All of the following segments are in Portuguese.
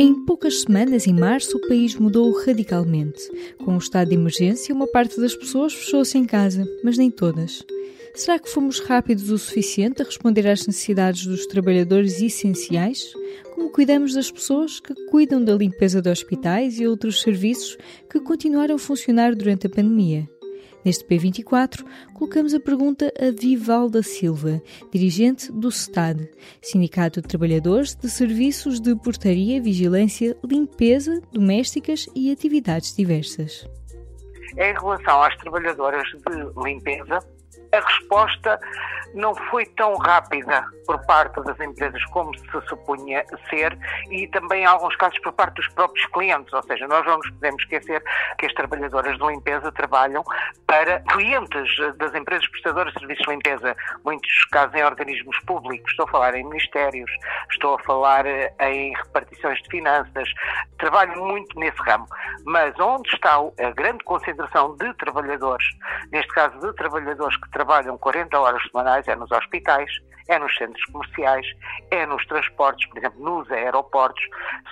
Em poucas semanas, em março, o país mudou radicalmente. Com o estado de emergência, uma parte das pessoas fechou-se em casa, mas nem todas. Será que fomos rápidos o suficiente a responder às necessidades dos trabalhadores essenciais? Como cuidamos das pessoas que cuidam da limpeza de hospitais e outros serviços que continuaram a funcionar durante a pandemia? Neste P24, colocamos a pergunta a Vivalda Silva, dirigente do STAD, Sindicato de Trabalhadores de Serviços de Portaria, Vigilância, Limpeza, Domésticas e Atividades Diversas. Em relação às trabalhadoras de limpeza, a resposta não foi tão rápida por parte das empresas como se supunha ser e também em alguns casos por parte dos próprios clientes, ou seja, nós não nos podemos esquecer que as trabalhadoras de limpeza trabalham para clientes das empresas prestadoras de serviços de limpeza, muitos casos em organismos públicos, estou a falar em ministérios, estou a falar eh, em repartições de finanças, trabalham muito nesse ramo, mas onde está a grande concentração de trabalhadores, neste caso de trabalhadores que trabalham 40 horas semanais é nos hospitais, é nos centros comerciais, é nos transportes, por exemplo, nos aeroportos.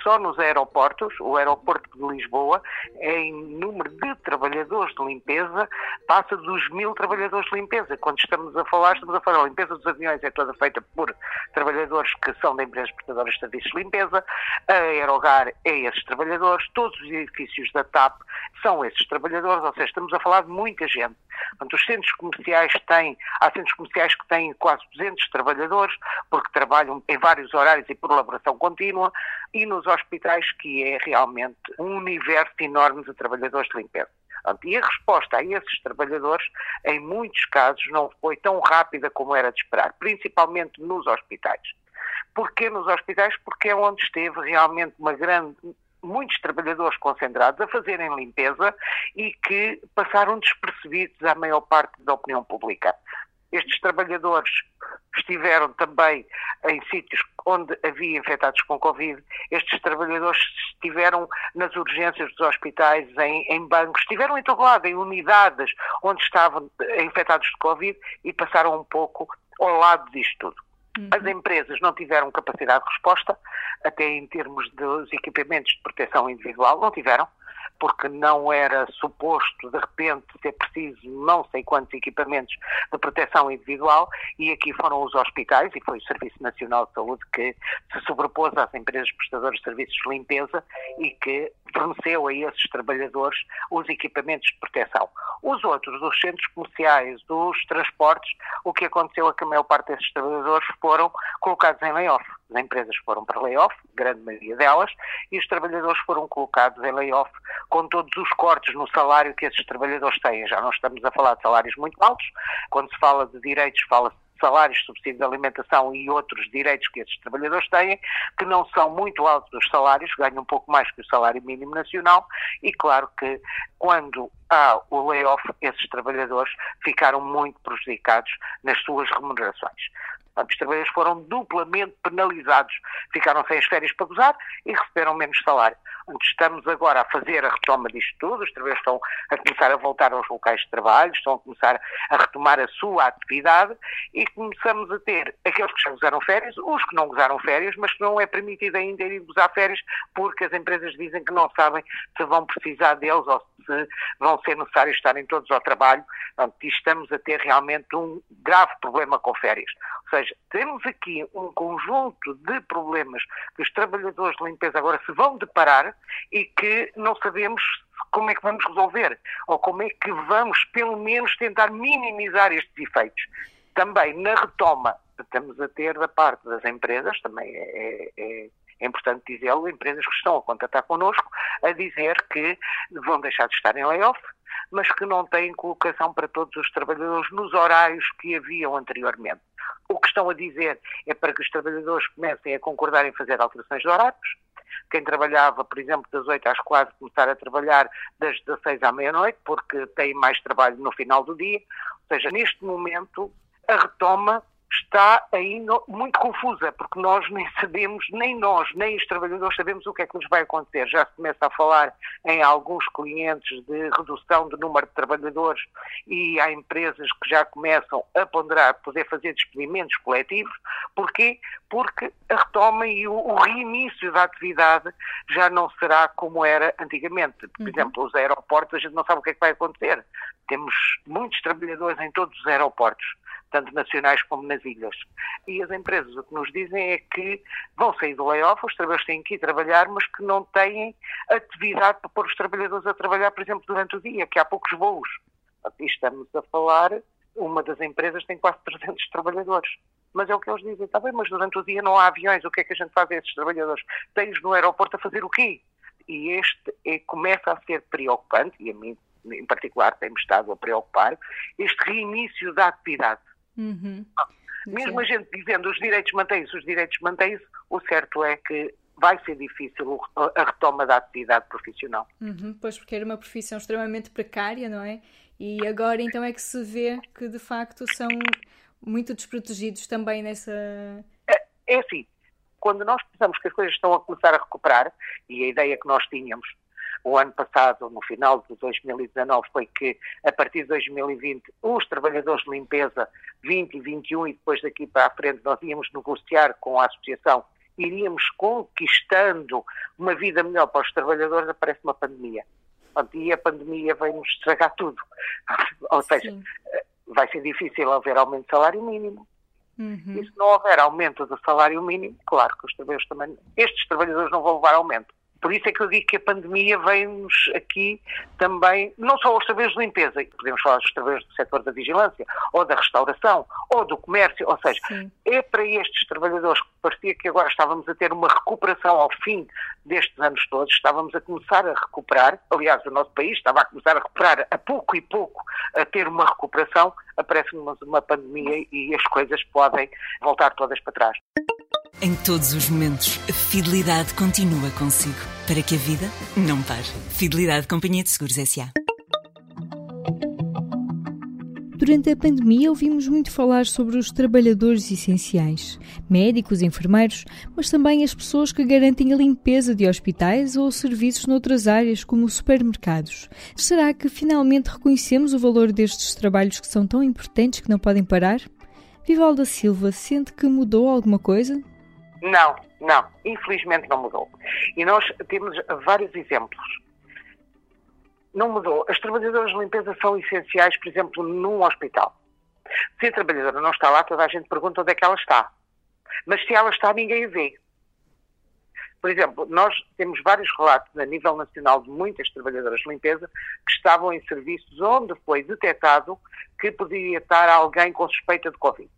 Só nos aeroportos, o aeroporto de Lisboa, em número de trabalhadores de limpeza, passa dos mil trabalhadores de limpeza. Quando estamos a falar, estamos a falar, a limpeza dos aviões é toda feita por trabalhadores que são de empresas prestadoras de serviços de limpeza, a Aerogar é esses trabalhadores, todos os edifícios da TAP são esses trabalhadores, ou seja, estamos a falar de muita gente. Portanto, os centros comerciais têm, há centros comerciais que têm quase 200 trabalhadores, porque trabalham em vários horários e por elaboração contínua, e nos hospitais, que é realmente um universo enorme de trabalhadores de limpeza. E a resposta a esses trabalhadores, em muitos casos, não foi tão rápida como era de esperar, principalmente nos hospitais. Porquê nos hospitais? Porque é onde esteve realmente uma grande muitos trabalhadores concentrados a fazerem limpeza e que passaram despercebidos à maior parte da opinião pública. Estes trabalhadores estiveram também em sítios onde havia infectados com Covid. Estes trabalhadores estiveram nas urgências dos hospitais, em, em bancos, estiveram em todo lado, em unidades onde estavam infectados de Covid e passaram um pouco ao lado disto tudo. As empresas não tiveram capacidade de resposta, até em termos dos equipamentos de proteção individual, não tiveram porque não era suposto de repente ser preciso não sei quantos equipamentos de proteção individual e aqui foram os hospitais e foi o Serviço Nacional de Saúde que se sobrepôs às empresas prestadoras de serviços de limpeza e que forneceu a esses trabalhadores os equipamentos de proteção. Os outros, os centros comerciais, os transportes, o que aconteceu é que a maior parte desses trabalhadores foram colocados em layoff. As empresas foram para layoff, grande maioria delas, e os trabalhadores foram colocados em layoff com todos os cortes no salário que esses trabalhadores têm. Já não estamos a falar de salários muito altos. Quando se fala de direitos, fala-se salários, subsídio de alimentação e outros direitos que esses trabalhadores têm, que não são muito altos os salários, ganham um pouco mais que o salário mínimo nacional, e claro que quando há o layoff, esses trabalhadores ficaram muito prejudicados nas suas remunerações. Portanto, os trabalhadores foram duplamente penalizados, ficaram sem as férias para gozar e receberam menos salário. Estamos agora a fazer a retoma disto tudo, os trabalhadores estão a começar a voltar aos locais de trabalho, estão a começar a retomar a sua atividade e começamos a ter aqueles que já gozaram férias, os que não gozaram férias, mas que não é permitido ainda ir gozar férias porque as empresas dizem que não sabem se vão precisar deles ou se vão ser necessários estarem todos ao trabalho. Portanto, estamos a ter realmente um grave problema com férias. Ou seja, temos aqui um conjunto de problemas que os trabalhadores de limpeza agora se vão deparar e que não sabemos como é que vamos resolver ou como é que vamos, pelo menos, tentar minimizar estes efeitos. Também na retoma, estamos a ter da parte das empresas, também é, é, é importante dizê-lo, empresas que estão a contatar connosco a dizer que vão deixar de estar em layoff, mas que não têm colocação para todos os trabalhadores nos horários que haviam anteriormente. O que estão a dizer é para que os trabalhadores comecem a concordar em fazer alterações de horários. Quem trabalhava, por exemplo, das 8 às 4, começar a trabalhar das 16 à meia-noite, porque tem mais trabalho no final do dia. Ou seja, neste momento, a retoma está ainda muito confusa, porque nós nem sabemos, nem nós, nem os trabalhadores sabemos o que é que nos vai acontecer. Já se começa a falar em alguns clientes de redução do número de trabalhadores e há empresas que já começam a ponderar poder fazer despedimentos coletivos. Porquê? Porque a retoma e o, o reinício da atividade já não será como era antigamente. Por uhum. exemplo, os aeroportos, a gente não sabe o que é que vai acontecer. Temos muitos trabalhadores em todos os aeroportos tanto nacionais como nas ilhas. E as empresas o que nos dizem é que vão sair do layoff, os trabalhadores têm que ir trabalhar, mas que não têm atividade para pôr os trabalhadores a trabalhar, por exemplo, durante o dia, que há poucos voos. Aqui estamos a falar, uma das empresas tem quase 300 trabalhadores. Mas é o que eles dizem, está bem, mas durante o dia não há aviões, o que é que a gente faz a esses trabalhadores? Tens no aeroporto a fazer o quê? E este é, começa a ser preocupante, e a mim em particular tem-me estado a preocupar, este reinício da atividade. Uhum. Mesmo a gente dizendo os direitos mantêm-se, os direitos mantêm-se, o certo é que vai ser difícil a retoma da atividade profissional. Uhum, pois, porque era uma profissão extremamente precária, não é? E agora então é que se vê que de facto são muito desprotegidos também nessa. É, é assim, quando nós pensamos que as coisas estão a começar a recuperar, e a ideia que nós tínhamos o ano passado, no final de 2019, foi que a partir de 2020 os trabalhadores de limpeza 20 e 21 e depois daqui para a frente nós íamos negociar com a associação, iríamos conquistando uma vida melhor para os trabalhadores, aparece uma pandemia. E a pandemia vai-nos estragar tudo. Ou seja, Sim. vai ser difícil haver aumento de salário mínimo. Uhum. E se não houver aumento do salário mínimo, claro que os trabalhadores também, estes trabalhadores não vão levar aumento. Por isso é que eu digo que a pandemia vem-nos aqui também, não só aos trabalhadores de limpeza, podemos falar dos trabalhadores do setor da vigilância, ou da restauração, ou do comércio, ou seja, Sim. é para estes trabalhadores que parecia que agora estávamos a ter uma recuperação ao fim destes anos todos, estávamos a começar a recuperar, aliás, o nosso país estava a começar a recuperar a pouco e pouco, a ter uma recuperação, aparece-nos uma pandemia e as coisas podem voltar todas para trás. Em todos os momentos, a fidelidade continua consigo, para que a vida não pare. Fidelidade Companhia de Seguros S.A. Durante a pandemia ouvimos muito falar sobre os trabalhadores essenciais, médicos, enfermeiros, mas também as pessoas que garantem a limpeza de hospitais ou serviços noutras áreas, como supermercados. Será que finalmente reconhecemos o valor destes trabalhos que são tão importantes que não podem parar? Vivalda Silva sente que mudou alguma coisa? Não, não. Infelizmente não mudou. E nós temos vários exemplos. Não mudou. As trabalhadoras de limpeza são essenciais, por exemplo, num hospital. Se a trabalhadora não está lá, toda a gente pergunta onde é que ela está. Mas se ela está, ninguém a vê. Por exemplo, nós temos vários relatos a nível nacional de muitas trabalhadoras de limpeza que estavam em serviços onde foi detectado que poderia estar alguém com suspeita de Covid.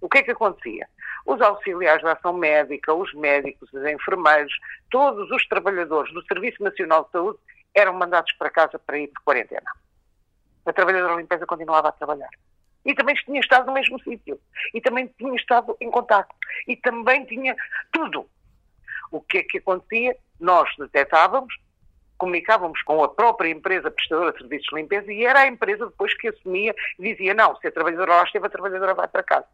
O que é que acontecia? Os auxiliares da ação médica, os médicos, os enfermeiros, todos os trabalhadores do Serviço Nacional de Saúde eram mandados para casa para ir de quarentena. A trabalhadora de limpeza continuava a trabalhar. E também tinha estado no mesmo sítio. E também tinha estado em contato. E também tinha tudo. O que é que acontecia? Nós detectávamos, comunicávamos com a própria empresa prestadora de serviços de limpeza e era a empresa depois que assumia e dizia: não, se a trabalhadora lá esteve, a trabalhadora vai para casa.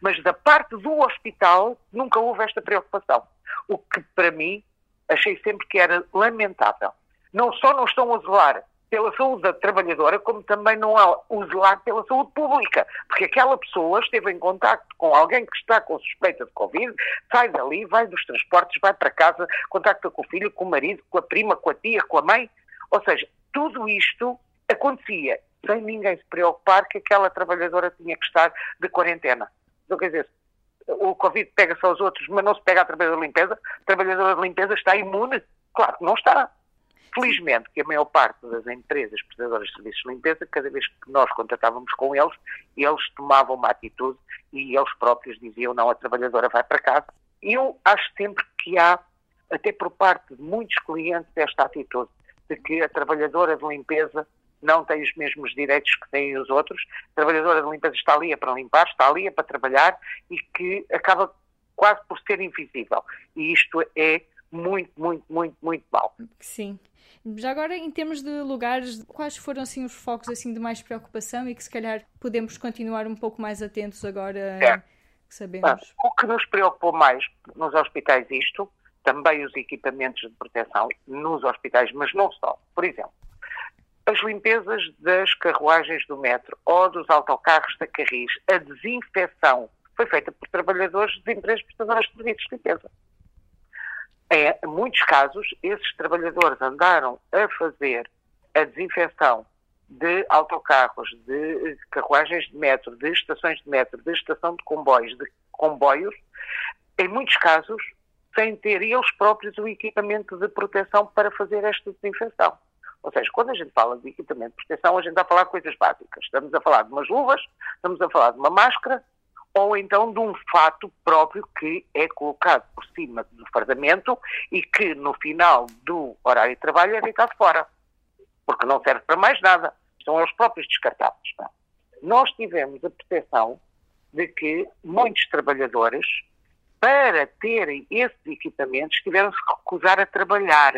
Mas da parte do hospital nunca houve esta preocupação. O que para mim achei sempre que era lamentável. Não só não estão a zelar pela saúde da trabalhadora, como também não há o zelar pela saúde pública, porque aquela pessoa esteve em contacto com alguém que está com suspeita de Covid, sai dali, vai dos transportes, vai para casa, contacta com o filho, com o marido, com a prima, com a tia, com a mãe. Ou seja, tudo isto acontecia sem ninguém se preocupar que aquela trabalhadora tinha que estar de quarentena. Então, quer dizer, o Covid pega só os outros, mas não se pega a trabalhadora de limpeza. A trabalhadora de limpeza está imune? Claro que não está. Felizmente que a maior parte das empresas prestadoras de serviços de limpeza, cada vez que nós contratávamos com eles, eles tomavam uma atitude e eles próprios diziam não, a trabalhadora vai para casa. Eu acho sempre que há, até por parte de muitos clientes, esta atitude de que a trabalhadora de limpeza não tem os mesmos direitos que têm os outros. A trabalhadora de limpeza está ali é para limpar, está ali é para trabalhar e que acaba quase por ser invisível. E isto é muito, muito, muito, muito mau. Sim. Já agora, em termos de lugares, quais foram assim os focos assim de mais preocupação e que se calhar podemos continuar um pouco mais atentos agora é. que sabemos? Ah, o que nos preocupou mais nos hospitais isto, também os equipamentos de proteção nos hospitais, mas não só. Por exemplo, as limpezas das carruagens do metro ou dos autocarros da Carris, a desinfecção foi feita por trabalhadores de empresas prestadoras de serviços de limpeza. Em muitos casos, esses trabalhadores andaram a fazer a desinfecção de autocarros, de carruagens de metro, de estações de metro, de estação de comboios, de comboios, em muitos casos, sem ter eles próprios o equipamento de proteção para fazer esta desinfecção. Ou seja, quando a gente fala de equipamento de proteção, a gente está a falar de coisas básicas. Estamos a falar de umas luvas, estamos a falar de uma máscara, ou então de um fato próprio que é colocado por cima do fardamento e que no final do horário de trabalho é deitado fora, porque não serve para mais nada. São eles próprios descartáveis. Não? Nós tivemos a percepção de que muitos trabalhadores, para terem esses equipamentos, tiveram-se recusar a trabalhar.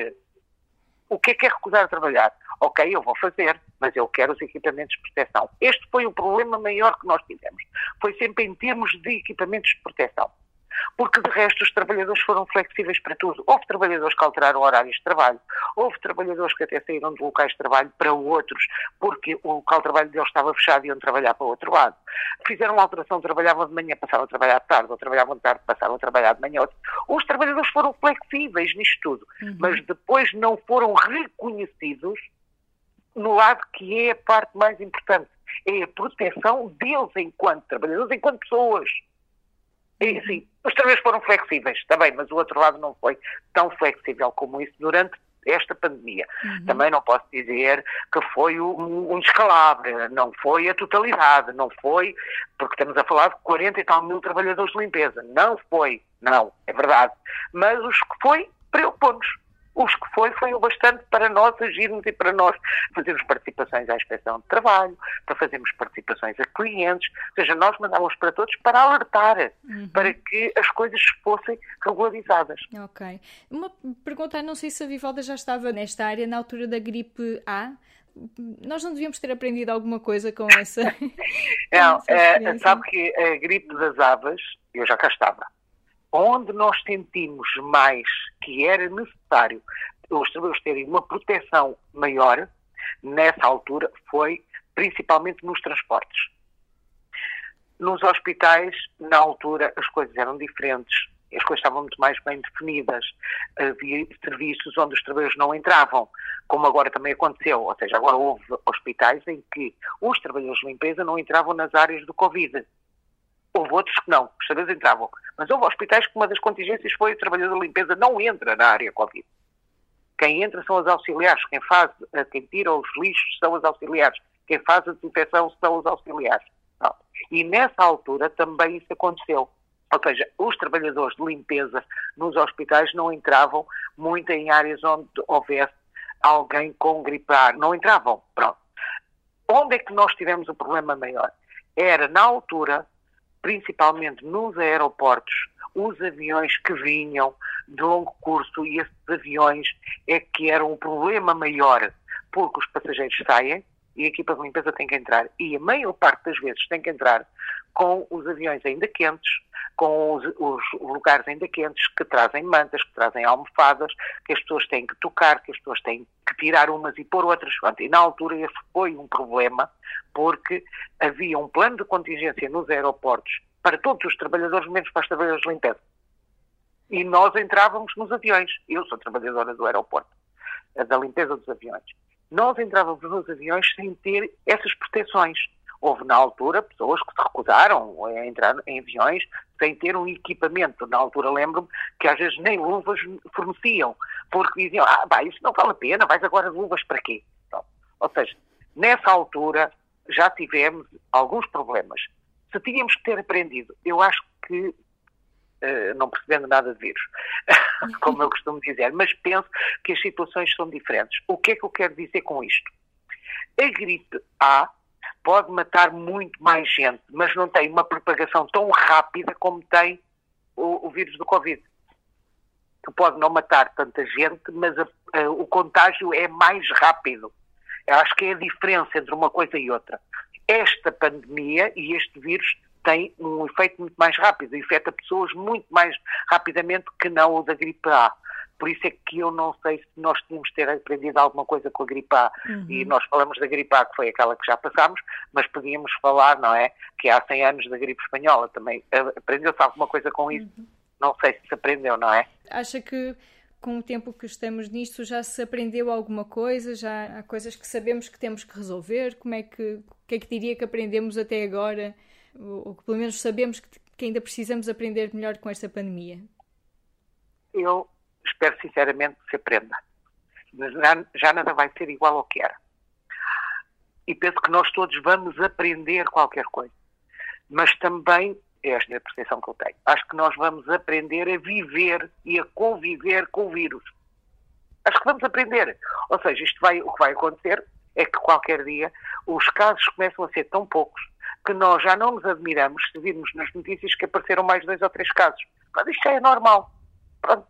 O que é que é recusar a trabalhar? Ok, eu vou fazer, mas eu quero os equipamentos de proteção. Este foi o problema maior que nós tivemos. Foi sempre em termos de equipamentos de proteção porque de resto os trabalhadores foram flexíveis para tudo. Houve trabalhadores que alteraram horários de trabalho, houve trabalhadores que até saíram de locais de trabalho para outros, porque o local de trabalho deles estava fechado e iam trabalhar para o outro lado. Fizeram uma alteração, trabalhavam de manhã, passavam a trabalhar de tarde, ou trabalhavam de tarde, passavam a trabalhar de manhã. Os trabalhadores foram flexíveis nisto tudo, uhum. mas depois não foram reconhecidos no lado que é a parte mais importante. É a proteção deles enquanto trabalhadores, enquanto pessoas. E, sim, os trabalhadores foram flexíveis, também, mas o outro lado não foi tão flexível como isso durante esta pandemia. Uhum. Também não posso dizer que foi um, um descalabro, não foi a totalidade, não foi, porque estamos a falar de 40 e tal mil trabalhadores de limpeza. Não foi, não, é verdade. Mas os que foi, preocupou-nos os que foi, foi o bastante para nós agirmos e para nós fazermos participações à inspeção de trabalho, para fazermos participações a clientes, ou seja, nós mandávamos para todos para alertar, uhum. para que as coisas fossem regularizadas. Ok. Uma pergunta, não sei se a Vivalda já estava nesta área na altura da gripe A, nós não devíamos ter aprendido alguma coisa com essa. não, é, sabe que a gripe das aves, eu já cá estava onde nós sentimos mais que era necessário os trabalhadores terem uma proteção maior, nessa altura, foi principalmente nos transportes. Nos hospitais, na altura, as coisas eram diferentes, as coisas estavam muito mais bem definidas, havia serviços onde os trabalhadores não entravam, como agora também aconteceu, ou seja, agora houve hospitais em que os trabalhadores de limpeza não entravam nas áreas do Covid. Houve outros que não, os trabalhadores entravam. Mas houve hospitais que uma das contingências foi o trabalhador de limpeza não entra na área Covid. Quem entra são os auxiliares, quem faz, eh, quem tira os lixos são os auxiliares, quem faz a desinfecção são os auxiliares. Não. E nessa altura também isso aconteceu. Ou seja, os trabalhadores de limpeza nos hospitais não entravam muito em áreas onde houvesse alguém com gripar. Não entravam. Pronto. Onde é que nós tivemos o problema maior? Era na altura principalmente nos aeroportos, os aviões que vinham de longo curso e esses aviões é que eram um problema maior, porque os passageiros saem e a equipa de limpeza tem que entrar. E a maior parte das vezes tem que entrar com os aviões ainda quentes, com os, os, lugares ainda quentes, que trazem mantas, que trazem almofadas, que as pessoas têm que tocar, que as pessoas têm que tirar umas e pôr outras. E na altura esse foi um problema, porque havia um plano de contingência nos aeroportos para todos os trabalhadores, menos para os trabalhadores de limpeza. E nós entrávamos nos aviões. Eu sou trabalhadora do aeroporto, da limpeza dos aviões. Nós entrávamos nos aviões sem ter essas proteções. Houve, na altura, pessoas que se recusaram a entrar em aviões sem ter um equipamento. Na altura, lembro-me que às vezes nem luvas forneciam, porque diziam, ah, pá, isso não vale a pena, vais agora de luvas para quê? Então, ou seja, nessa altura já tivemos alguns problemas. Se tínhamos que ter aprendido, eu acho que, uh, não percebendo nada de vírus, como eu costumo dizer, mas penso que as situações são diferentes. O que é que eu quero dizer com isto? A gripe A pode matar muito mais gente, mas não tem uma propagação tão rápida como tem o, o vírus do Covid. Que pode não matar tanta gente, mas a, a, o contágio é mais rápido. Acho que é a diferença entre uma coisa e outra. Esta pandemia e este vírus tem um efeito muito mais rápido, afeta pessoas muito mais rapidamente que não o da gripe A. Por isso é que eu não sei se nós tínhamos ter aprendido alguma coisa com a gripe A. Uhum. E nós falamos da gripe A, que foi aquela que já passámos, mas podíamos falar, não é? Que há 100 anos da gripe espanhola também. Aprendeu-se alguma coisa com isso? Uhum. Não sei se se aprendeu, não é? Acha que com o tempo que estamos nisto já se aprendeu alguma coisa? Já há coisas que sabemos que temos que resolver? Como é que, o que é que diria que aprendemos até agora? Ou, que pelo menos sabemos que, que ainda precisamos aprender melhor com esta pandemia? Eu espero sinceramente que se aprenda. Já, já nada vai ser igual ao que era. E penso que nós todos vamos aprender qualquer coisa. Mas também, esta é a percepção que eu tenho, acho que nós vamos aprender a viver e a conviver com o vírus. Acho que vamos aprender. Ou seja, isto vai, o que vai acontecer é que qualquer dia os casos começam a ser tão poucos que nós já não nos admiramos se virmos nas notícias que apareceram mais dois ou três casos. Mas isto já é normal. Pronto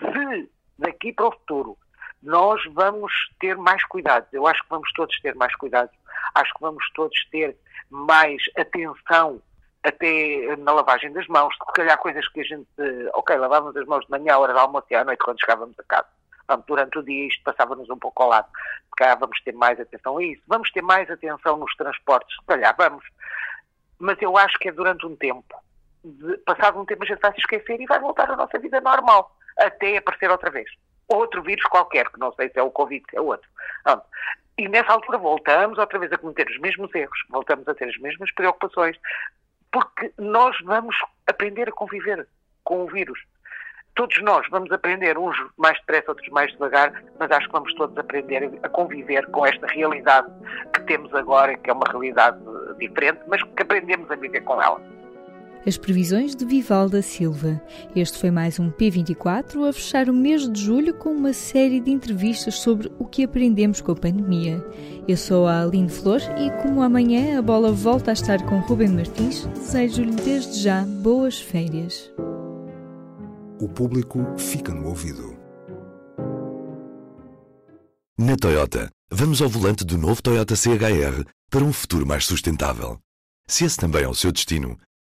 se daqui para o futuro nós vamos ter mais cuidados, eu acho que vamos todos ter mais cuidados, acho que vamos todos ter mais atenção até na lavagem das mãos, se calhar coisas que a gente, ok, lavávamos as mãos de manhã, à hora da almoço e à noite quando chegávamos a casa. Vamos, durante o dia isto passava-nos um pouco ao lado. Se calhar vamos ter mais atenção a isso. Vamos ter mais atenção nos transportes, se calhar vamos. Mas eu acho que é durante um tempo. De, passado um tempo a gente vai se esquecer e vai voltar à nossa vida normal até aparecer outra vez. Outro vírus qualquer, que não sei se é o Covid, é outro. E nessa altura voltamos outra vez a cometer os mesmos erros, voltamos a ter as mesmas preocupações, porque nós vamos aprender a conviver com o vírus. Todos nós vamos aprender, uns mais depressa, outros mais devagar, mas acho que vamos todos aprender a conviver com esta realidade que temos agora, que é uma realidade diferente, mas que aprendemos a viver com ela as previsões de Vivalda Silva. Este foi mais um P24 a fechar o mês de julho com uma série de entrevistas sobre o que aprendemos com a pandemia. Eu sou a Aline Flor e, como amanhã a bola volta a estar com Rubem Martins, desejo-lhe desde já boas férias. O público fica no ouvido. Na Toyota, vamos ao volante do novo Toyota CHR para um futuro mais sustentável. Se esse também é o seu destino,